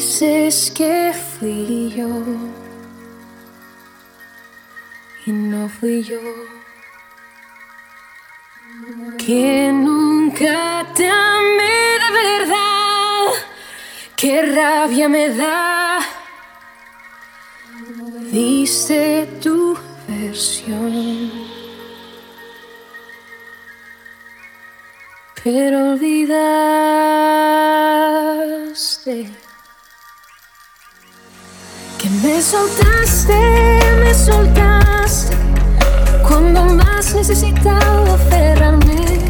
dices que fui yo y no fui yo. Que nunca te amé de verdad. Qué rabia me da. Dice tu versión. Pero olvidaste me soltaste, me soltaste cuando más necesitaba aferrarme.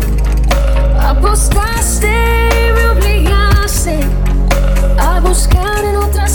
Apostaste me obligaste a buscar en otras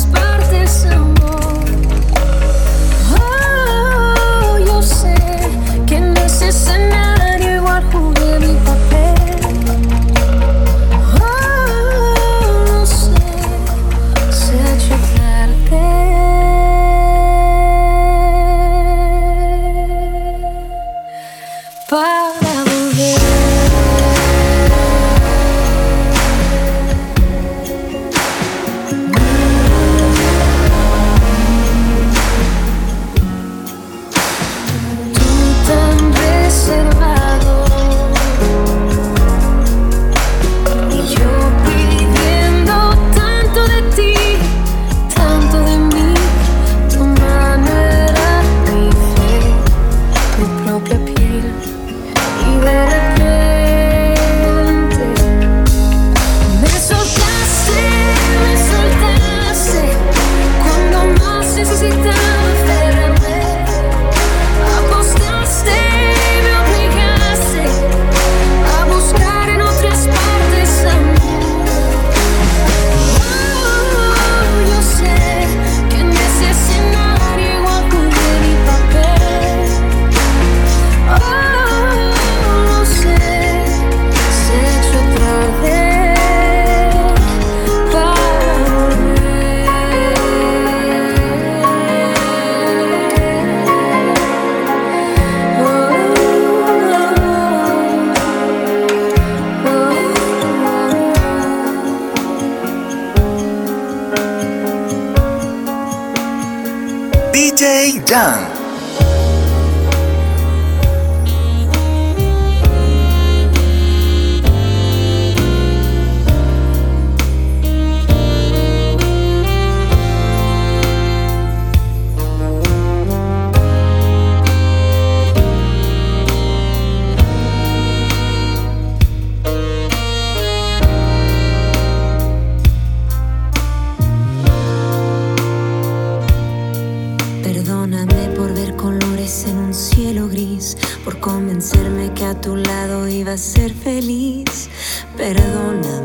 ser feliz. Perdóname.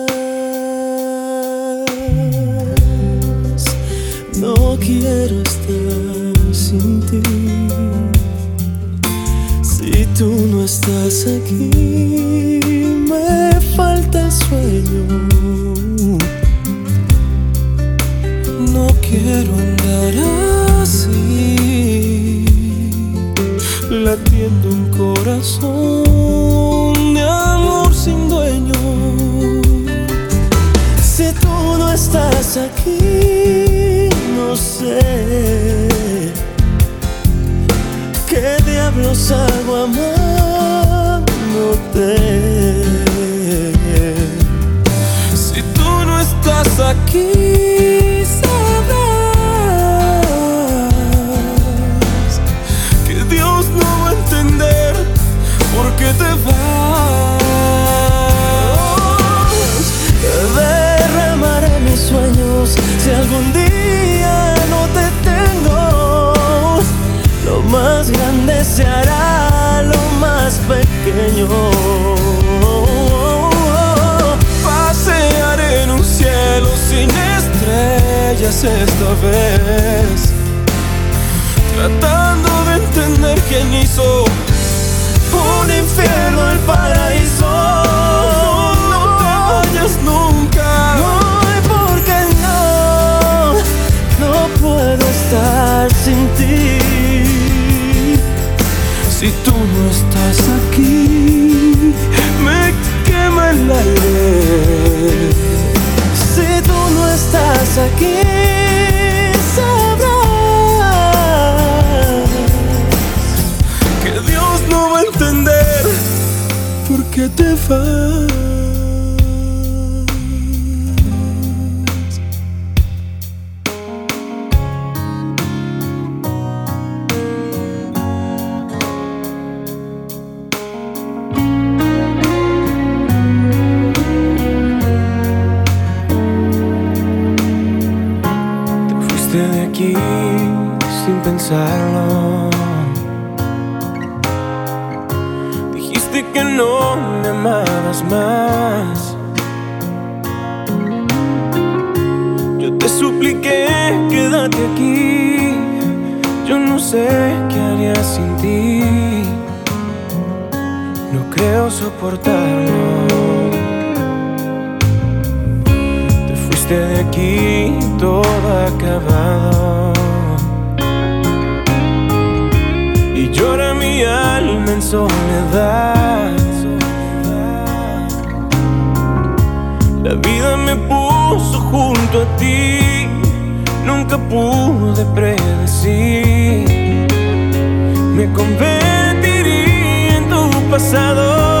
No estás aquí, me falta sueño. No quiero andar así, latiendo un corazón de amor sin dueño. Si tú no estás aquí, no sé qué diablos hago amándote. Sin pensarlo. Dijiste que no me amabas más. Yo te supliqué, quédate aquí. Yo no sé qué haría sin ti. No creo soportarlo. De aquí todo acabado. Y llora mi alma en soledad. La vida me puso junto a ti, nunca pude predecir. Me convertiría en tu pasado.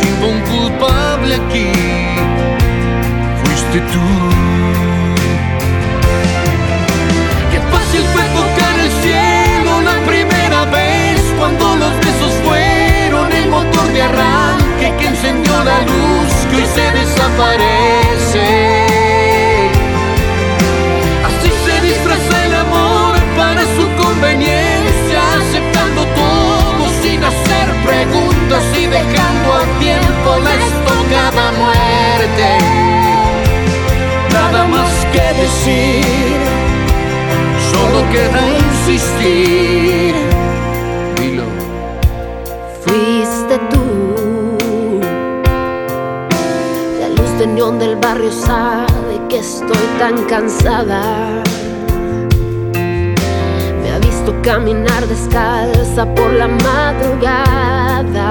si hubo un culpable aquí, fuiste tú. Qué fácil fue tocar el cielo la primera vez cuando los besos fueron el motor de arranque que encendió la luz que hoy se desaparece. Así se disfraza el amor para su conveniencia, aceptando todo sin hacer preguntas y dejando al tiempo la estocada muerte. Nada más que decir, solo queda insistir. Dilo. Fuiste tú. La luz de neón del barrio sabe que estoy tan cansada. Visto caminar descalza por la madrugada.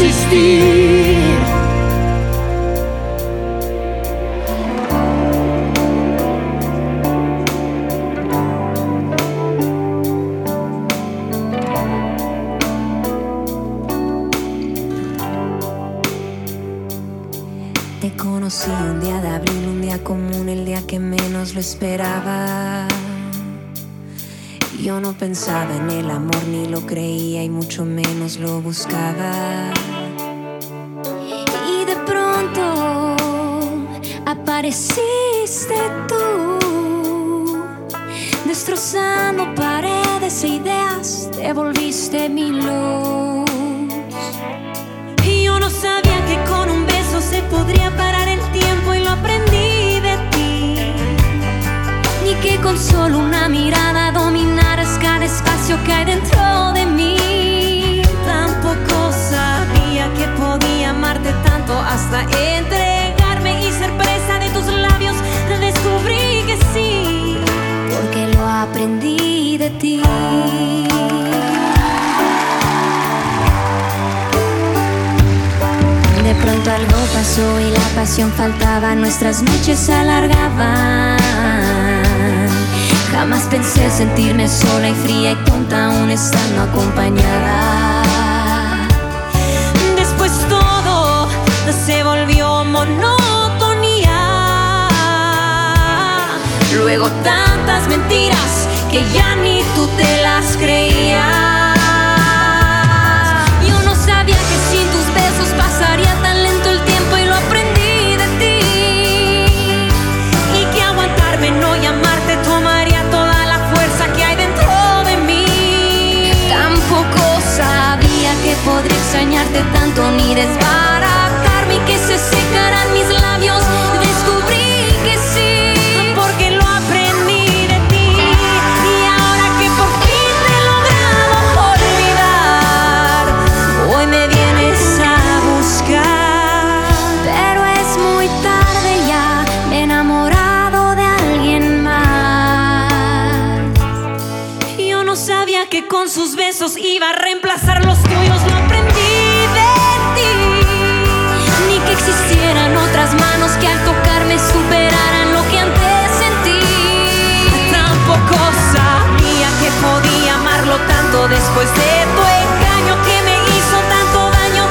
Te conocí un día de abril, un día común, el día que menos lo esperaba. Yo no pensaba en el amor, ni lo creía y mucho menos lo buscaba. Volviste mi pasión faltaba, nuestras noches se alargaban. Jamás pensé sentirme sola y fría y tonta aún estando acompañada. Después todo se volvió monotonía. Luego tantas mentiras que ya ni tú te las creías. Podría extrañarte tanto ni desbaratarme que se secaran mis labios. Descubrí que sí, porque lo aprendí de ti. Y ahora que por fin te he logrado olvidar, hoy me vienes a buscar. Pero es muy tarde ya, enamorado de alguien más. Yo no sabía que con sus besos iba a reemplazar los tuyos, que existieran otras manos que al tocarme superaran lo que antes sentí. Tampoco sabía que podía amarlo tanto después de tu engaño que me hizo tanto daño.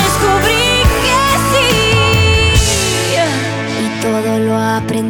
Descubrí que sí. Y todo lo aprendí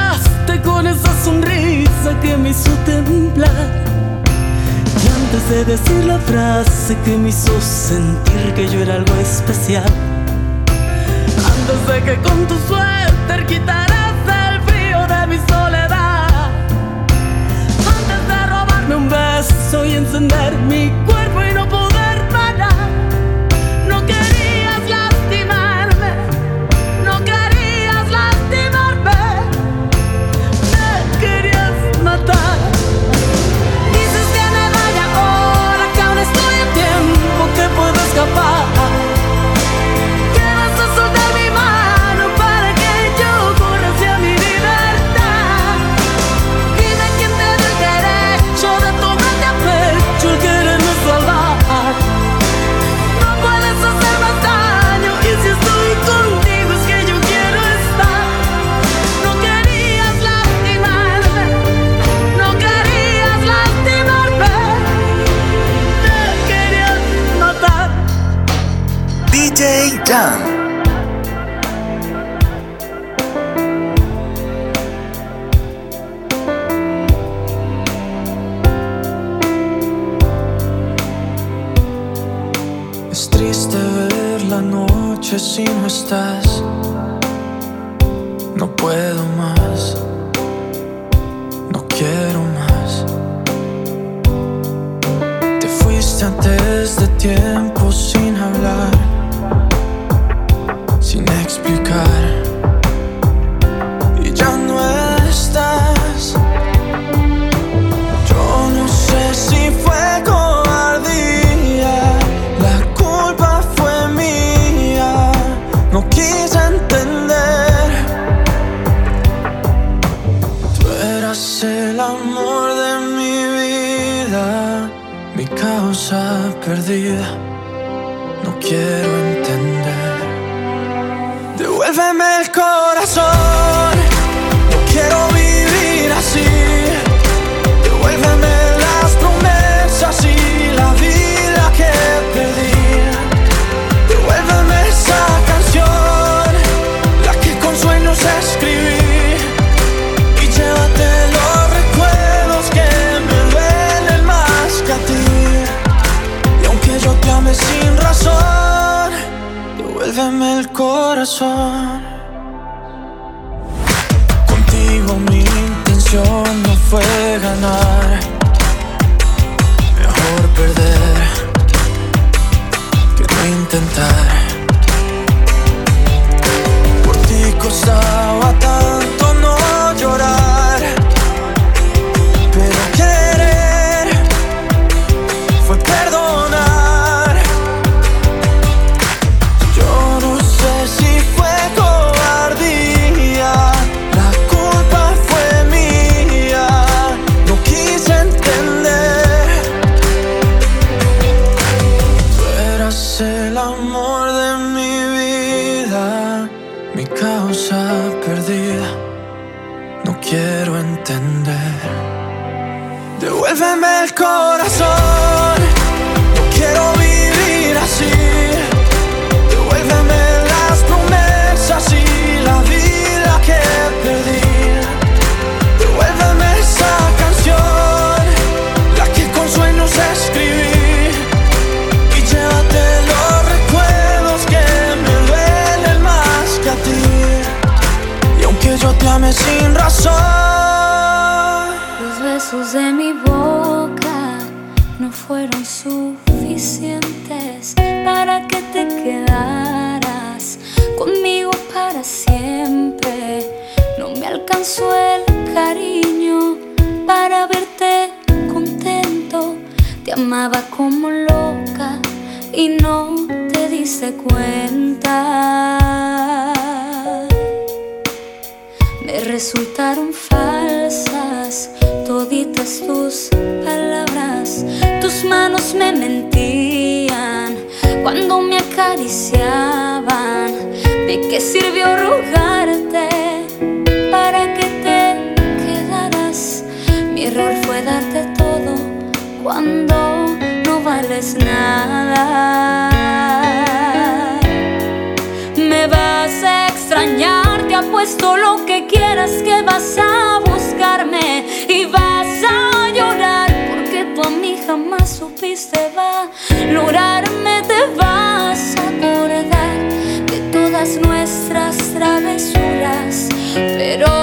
con esa sonrisa que me hizo temblar. Y antes de decir la frase que me hizo sentir que yo era algo especial. Antes de que con tu suéter quitaras el frío de mi soledad. Antes de robarme un beso y encender mi Es triste ver la noche si no estás. mi intención no fue ganar. besos de mi boca no fueron suficientes para que te quedaras conmigo para siempre. No me alcanzó el cariño para verte contento. Te amaba como loca y no te diste cuenta. Me resultaron falsas toditas tus palabras, tus manos me mentían cuando me acariciaban. ¿De qué sirvió rogarte para que te quedaras? Mi error fue darte todo cuando no vales nada. Me vas a extrañar, te apuesto lo que quieras que vas a nuestras travesuras, pero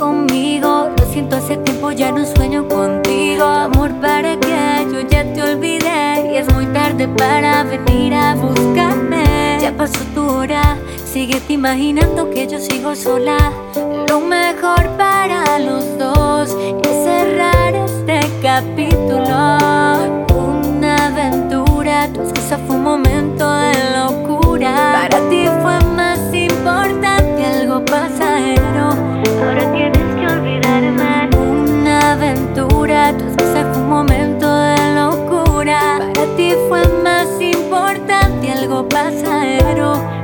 Lo siento, hace tiempo ya no sueño contigo. Amor, para que yo ya te olvidé. Y es muy tarde para venir a buscarme. Ya pasó tu hora, sigue te imaginando que yo sigo sola. Lo mejor para los dos es cerrar este capítulo. Una aventura, tu excusa fue un momento de locura. Para ti fue más importante algo pasajero ahora tienes que olvidarme. Una aventura, tu esposa fue un momento de locura. Para ti fue más importante algo pasajero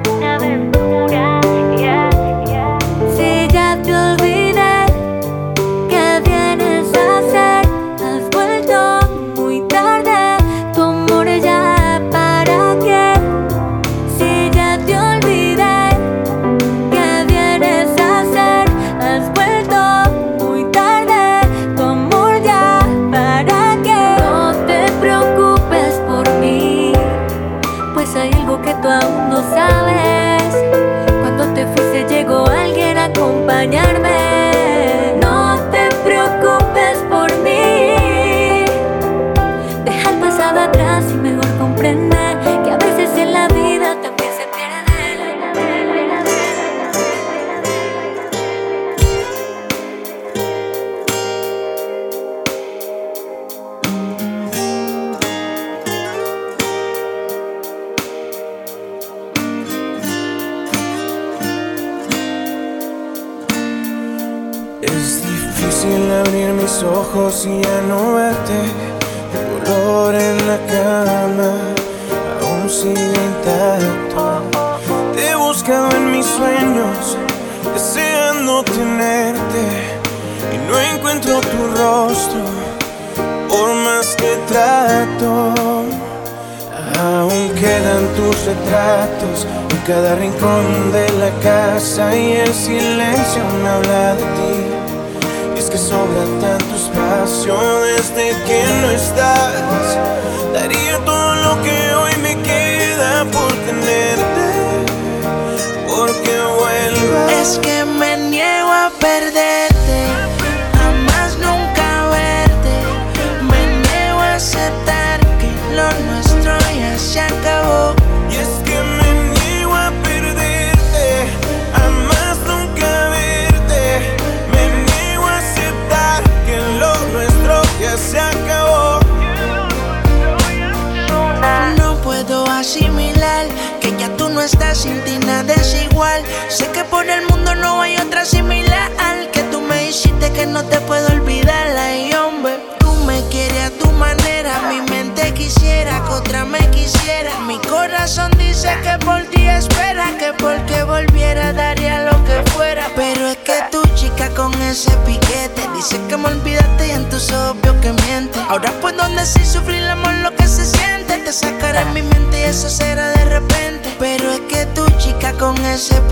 ese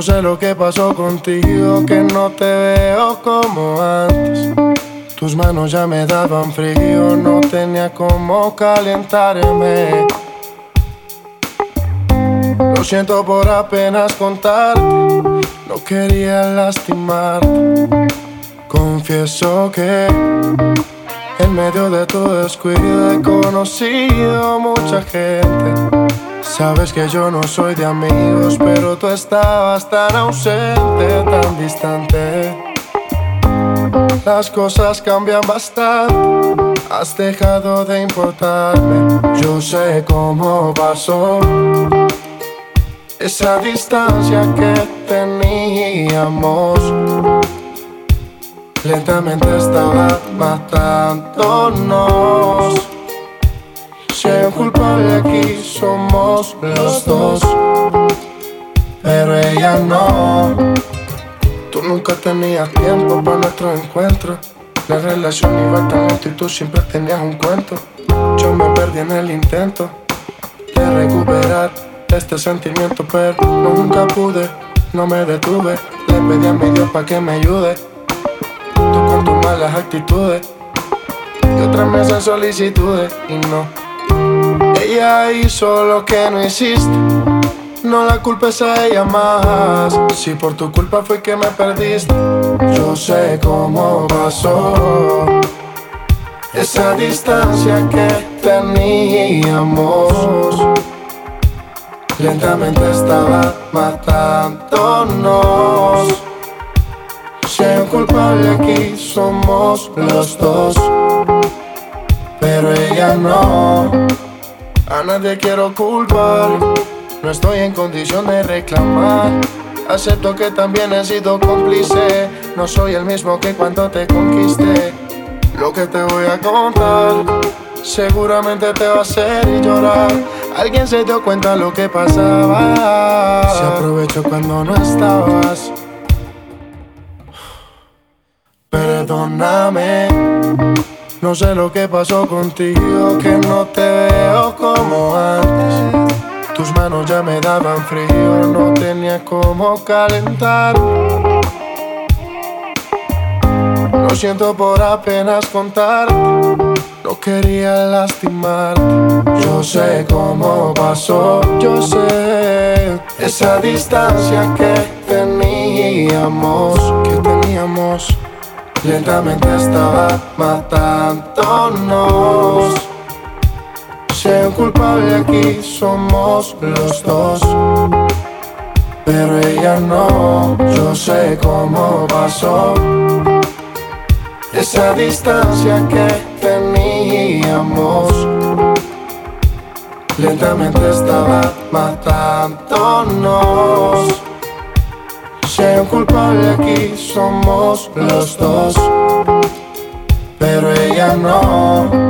No sé lo que pasó contigo, que no te veo como antes. Tus manos ya me daban frío, no tenía cómo calentarme. Lo siento por apenas contarte, no quería lastimarte. Confieso que en medio de tu descuido he conocido mucha gente. Sabes que yo no soy de amigos, pero tú estabas tan ausente, tan distante. Las cosas cambian bastante Has dejado de importarme, yo sé cómo pasó. Esa distancia que teníamos lentamente estaba matándonos. Si hay un culpable aquí, somos los dos, pero ella no. Tú nunca tenías tiempo para nuestro encuentro. La relación iba tan lento y tú siempre tenías un cuento. Yo me perdí en el intento de recuperar este sentimiento, pero nunca pude, no me detuve. Le pedí a mi Dios para que me ayude. Tú con tus malas actitudes y otras mesas solicitudes y no. Ella hizo lo que no hiciste. No la culpes a ella más. Si por tu culpa fue que me perdiste, yo sé cómo pasó. Esa distancia que teníamos lentamente estaba matándonos. Si hay un culpable aquí, somos los dos. Pero ella no, a nadie quiero culpar. No estoy en condición de reclamar. Acepto que también he sido cómplice. No soy el mismo que cuando te conquisté. Lo que te voy a contar seguramente te va a hacer llorar. Alguien se dio cuenta lo que pasaba. Se aprovechó cuando no estabas. Perdóname. No sé lo que pasó contigo, que no te Me daban frío, no tenía cómo calentar. Lo siento por apenas contar, no quería lastimar. Yo sé cómo pasó, yo sé esa distancia que teníamos, que teníamos. Lentamente estaba matándonos. Si un culpable aquí, somos los dos. Pero ella no, yo sé cómo pasó. Esa distancia que teníamos lentamente estaba matándonos. Si un culpable aquí, somos los dos. Pero ella no.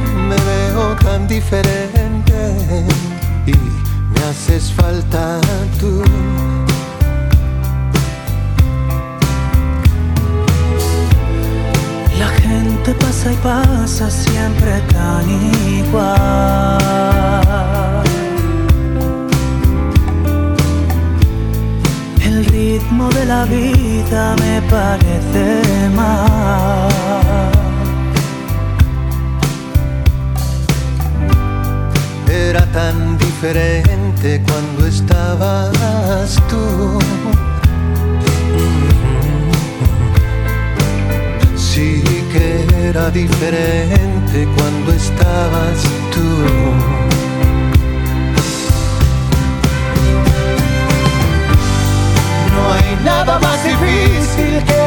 me veo tan diferente y me haces falta tú. La gente pasa y pasa siempre tan igual. El ritmo de la vida me parece mal. Era tan diferente cuando estabas tú. Sí que era diferente cuando estabas tú. No hay nada más difícil que